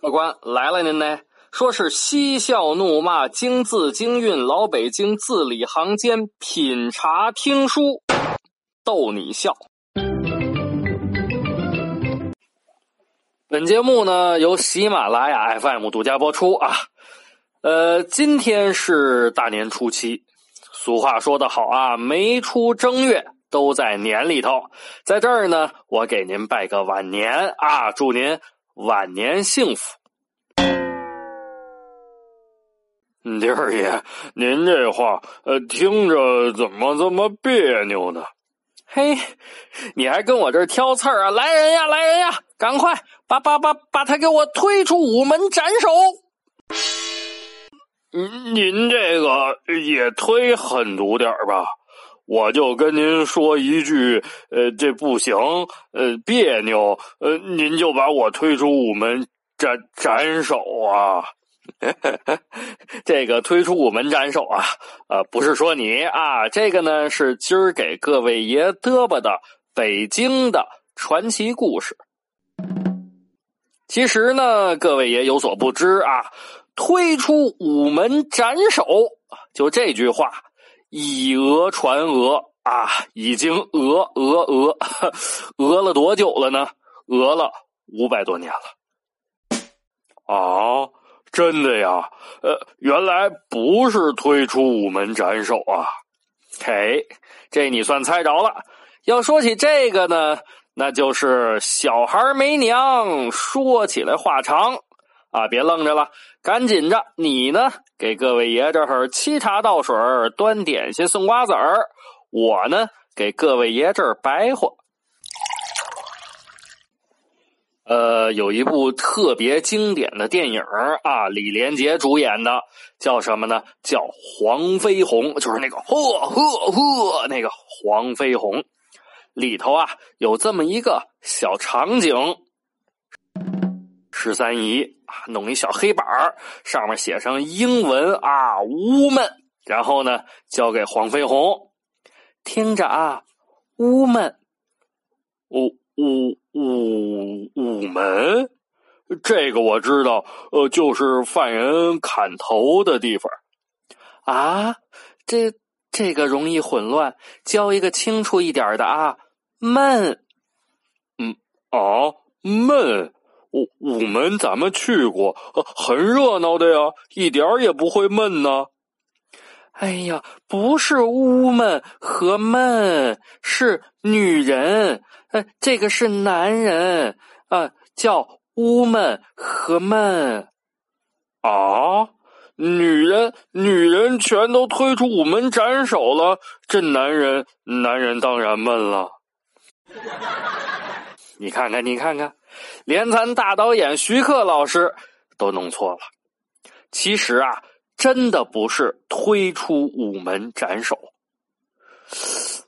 客官来了，您呢？说是嬉笑怒骂，京字京韵，老北京字里行间，品茶听书，逗你笑。本节目呢由喜马拉雅 FM 独家播出啊。呃，今天是大年初七，俗话说得好啊，没出正月都在年里头。在这儿呢，我给您拜个晚年啊，祝您晚年幸福。弟儿爷，您这话呃，听着怎么这么别扭呢？嘿，你还跟我这挑刺儿啊？来人呀，来人呀！赶快把把把把他给我推出午门斩首！您您这个也忒狠毒点吧？我就跟您说一句，呃，这不行，呃，别扭，呃，您就把我推出午门斩斩首啊！这个推出午门斩首啊，呃，不是说你啊，这个呢是今儿给各位爷嘚吧的北京的传奇故事。其实呢，各位爷有所不知啊，推出午门斩首，就这句话，以讹传讹啊，已经讹讹讹，讹了多久了呢？讹了五百多年了。啊。真的呀，呃，原来不是推出午门斩首啊！嘿，这你算猜着了。要说起这个呢，那就是小孩没娘，说起来话长啊！别愣着了，赶紧着，你呢，给各位爷这儿沏茶倒水，端点心送瓜子儿，我呢，给各位爷这儿白活。呃，有一部特别经典的电影啊，李连杰主演的，叫什么呢？叫《黄飞鸿》，就是那个呵呵呵那个黄飞鸿。里头啊，有这么一个小场景：十三姨啊，弄一小黑板上面写上英文啊午门然后呢，交给黄飞鸿，听着啊，woman，呜呜。午午门，这个我知道，呃，就是犯人砍头的地方啊。这这个容易混乱，教一个清楚一点的啊。闷，嗯啊，闷。午午门咱们去过，很热闹的呀，一点也不会闷呢。哎呀，不是屋闷和闷，是女人。呃，这个是男人啊，叫屋闷和闷啊。女人，女人全都推出午门斩首了，这男人，男人当然闷了。你看看，你看看，连咱大导演徐克老师都弄错了。其实啊。真的不是推出午门斩首，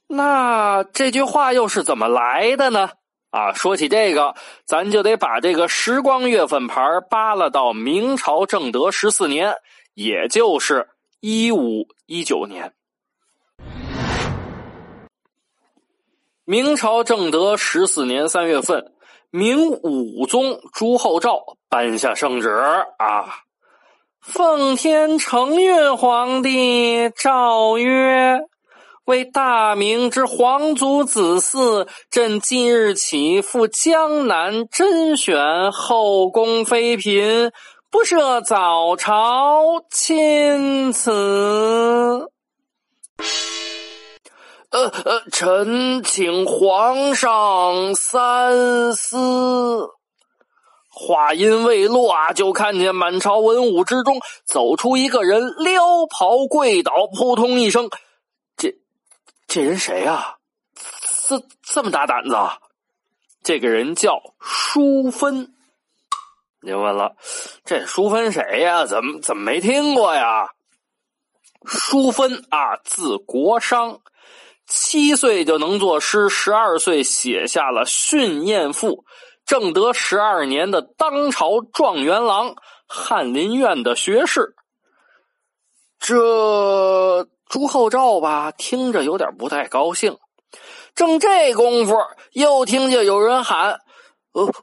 那这句话又是怎么来的呢？啊，说起这个，咱就得把这个时光月份牌扒拉到明朝正德十四年，也就是一五一九年。明朝正德十四年三月份，明武宗朱厚照颁下圣旨啊。奉天承运皇帝诏曰：“为大明之皇族子嗣，朕今日起赴江南甄选后宫妃嫔，不设早朝钦此。”呃呃，臣请皇上三思。话音未落啊，就看见满朝文武之中走出一个人，撩袍跪倒，扑通一声，这这人谁啊？这这么大胆子？这个人叫淑芬。您问了，这淑芬谁呀？怎么怎么没听过呀？淑芬啊，字国商，七岁就能作诗，十二岁写下了《训燕赋》。正德十二年的当朝状元郎，翰林院的学士。这朱厚照吧，听着有点不太高兴。正这功夫，又听见有人喊：“，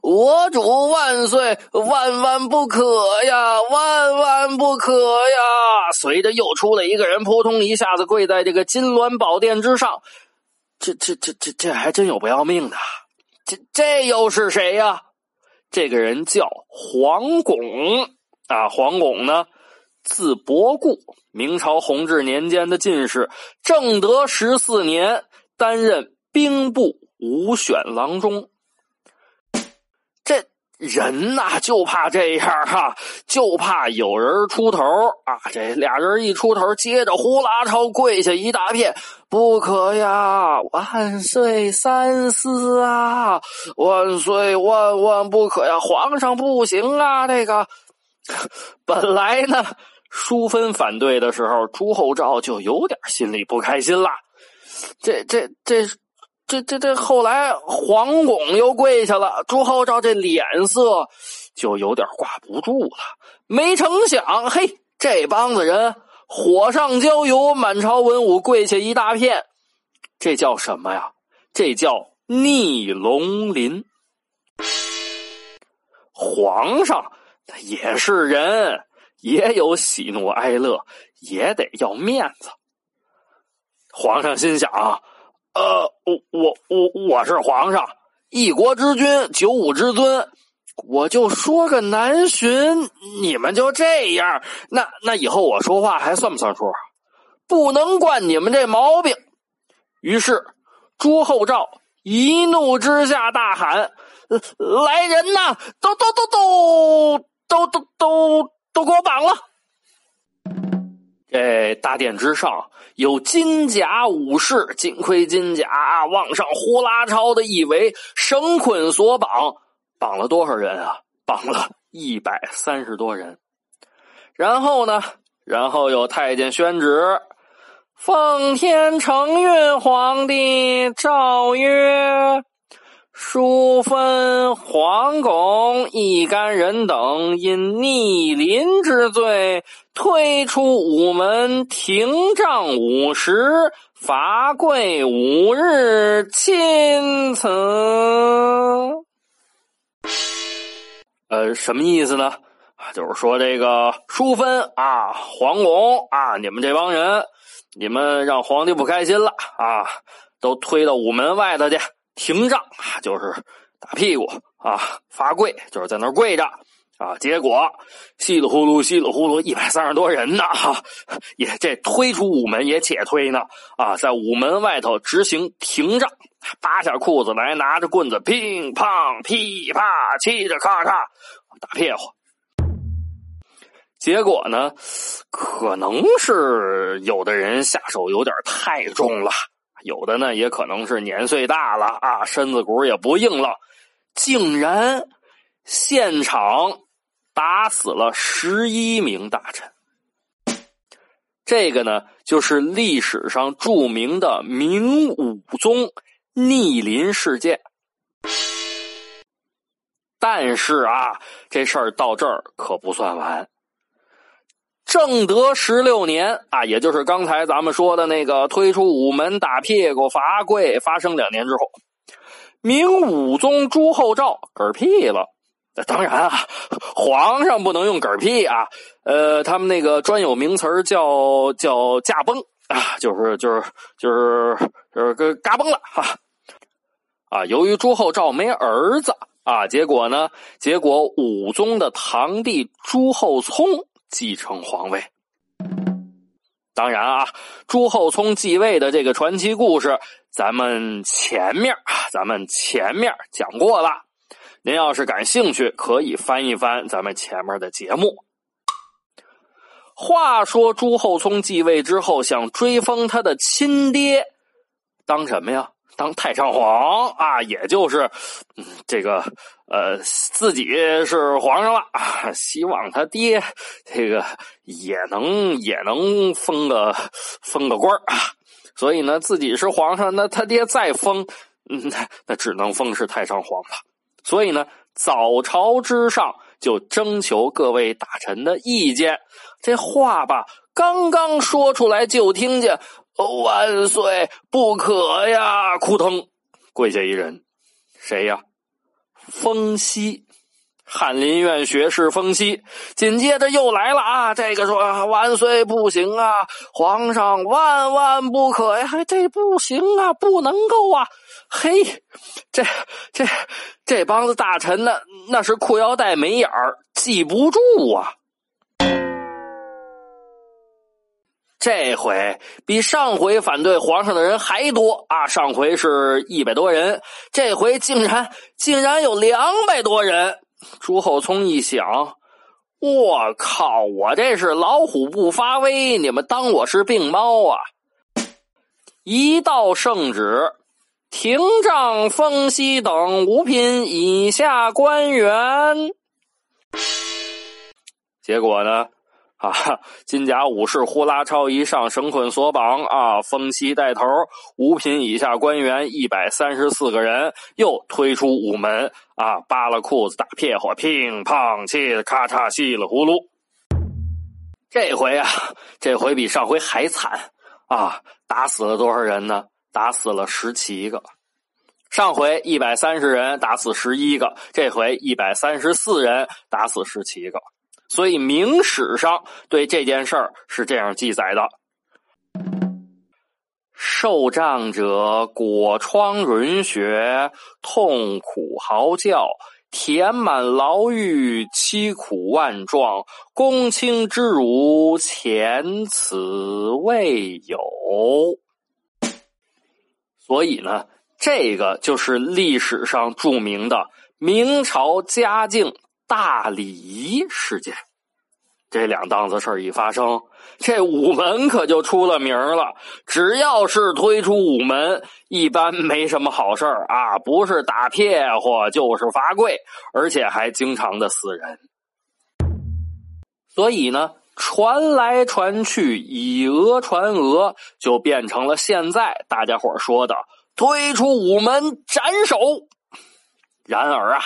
我主万岁，万万不可呀，万万不可呀！”随着又出来一个人，扑通一下子跪在这个金銮宝殿之上。这、这、这、这、这还真有不要命的。这、这又是谁呀？这个人叫黄巩啊，黄巩呢，字伯固，明朝弘治年间的进士，正德十四年担任兵部武选郎中。人呐，就怕这样哈，就怕有人出头啊！这俩人一出头，接着呼啦超跪下一大片。不可呀！万岁三思啊！万岁万万不可呀！皇上不行啊！这个本来呢，淑芬反对的时候，朱厚照就有点心里不开心了。这这这这这这后来黄巩又跪下了，朱厚照这脸色就有点挂不住了。没成想，嘿，这帮子人。火上浇油，满朝文武跪下一大片，这叫什么呀？这叫逆龙鳞。皇上也是人，也有喜怒哀乐，也得要面子。皇上心想：呃，我我我我是皇上，一国之君，九五之尊。我就说个南巡，你们就这样，那那以后我说话还算不算数？不能惯你们这毛病。于是朱厚照一怒之下大喊：“来人呐！都都都都都都都都给我绑了！”这大殿之上有金甲武士，金盔金甲，往上呼啦超的一围，绳捆索绑。绑了多少人啊？绑了一百三十多人。然后呢？然后有太监宣旨：奉天承运皇帝诏曰：淑芬、黄巩一干人等因逆鳞之罪，推出午门，廷杖五十，罚跪五日，钦此。呃，什么意思呢？就是说这个淑芬啊，黄巩啊，你们这帮人，你们让皇帝不开心了啊，都推到午门外头去停杖，就是打屁股啊，罚跪，就是在那儿跪着啊。结果稀里呼噜，稀里呼噜，一百三十多人呢，哈，也这推出午门也且推呢啊，在午门外头执行停杖。扒下裤子来，拿着棍子，乒乓噼啪，嘁着咔嚓打屁股。结果呢，可能是有的人下手有点太重了，有的呢也可能是年岁大了啊，身子骨也不硬了，竟然现场打死了十一名大臣。这个呢，就是历史上著名的明武宗。逆鳞事件，但是啊，这事儿到这儿可不算完。正德十六年啊，也就是刚才咱们说的那个推出午门打屁股罚跪发生两年之后，明武宗朱厚照嗝屁了。当然啊，皇上不能用嗝屁啊，呃，他们那个专有名词叫叫驾崩。啊，就是就是就是就是跟嘎嘣了哈，啊，由于朱厚照没儿子啊，结果呢，结果武宗的堂弟朱厚熜继承皇位。当然啊，朱厚熜继位的这个传奇故事，咱们前面啊，咱们前面讲过了。您要是感兴趣，可以翻一翻咱们前面的节目。话说朱厚熜继位之后，想追封他的亲爹当什么呀？当太上皇啊，也就是这个呃，自己是皇上了啊，希望他爹这个也能也能封个封个官啊。所以呢，自己是皇上，那他爹再封，那那只能封是太上皇了。所以呢，早朝之上就征求各位大臣的意见。这话吧，刚刚说出来，就听见“万岁不可呀”，扑腾，跪下一人，谁呀？封西。翰林院学士封西，紧接着又来了啊！这个说万岁不行啊，皇上万万不可呀！这不行啊，不能够啊！嘿，这这这帮子大臣呢，那是裤腰带没眼儿，记不住啊！这回比上回反对皇上的人还多啊！上回是一百多人，这回竟然竟然有两百多人。朱厚熜一想，我靠！我这是老虎不发威，你们当我是病猫啊？一道圣旨，廷杖封西等五品以下官员。结果呢？啊！金甲武士呼啦超一上，绳捆索绑啊！封西带头，五品以下官员一百三十四个人，又推出午门啊！扒了裤子打屁股，乒乓气咔嚓稀里呼噜。这回啊，这回比上回还惨啊！打死了多少人呢？打死了十七个。上回一百三十人打死十一个，这回一百三十四人打死十七个。所以明史上对这件事儿是这样记载的：受杖者裹疮润血，痛苦嚎叫，填满牢狱，凄苦万状，公卿之辱前此未有。所以呢，这个就是历史上著名的明朝嘉靖。大礼仪事件，这两档子事一发生，这午门可就出了名了。只要是推出午门，一般没什么好事啊，不是打撇或就是罚跪，而且还经常的死人。所以呢，传来传去，以讹传讹，就变成了现在大家伙说的推出午门斩首。然而啊，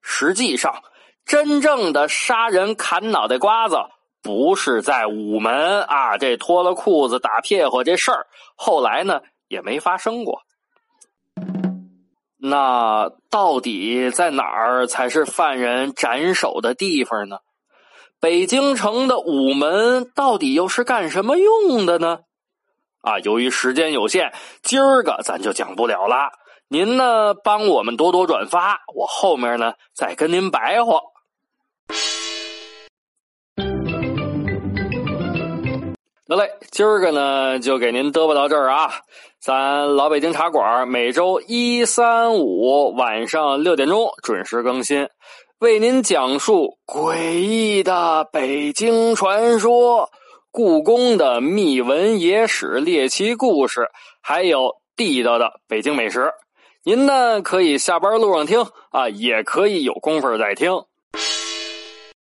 实际上。真正的杀人砍脑袋瓜子不是在午门啊！这脱了裤子打屁股这事儿，后来呢也没发生过。那到底在哪儿才是犯人斩首的地方呢？北京城的午门到底又是干什么用的呢？啊，由于时间有限，今儿个咱就讲不了了。您呢，帮我们多多转发，我后面呢再跟您白话。得嘞，今儿个呢就给您嘚啵到这儿啊！咱老北京茶馆每周一、三、五晚上六点钟准时更新，为您讲述诡异的北京传说、故宫的秘闻野史、猎奇故事，还有地道的北京美食。您呢可以下班路上听啊，也可以有功夫再听。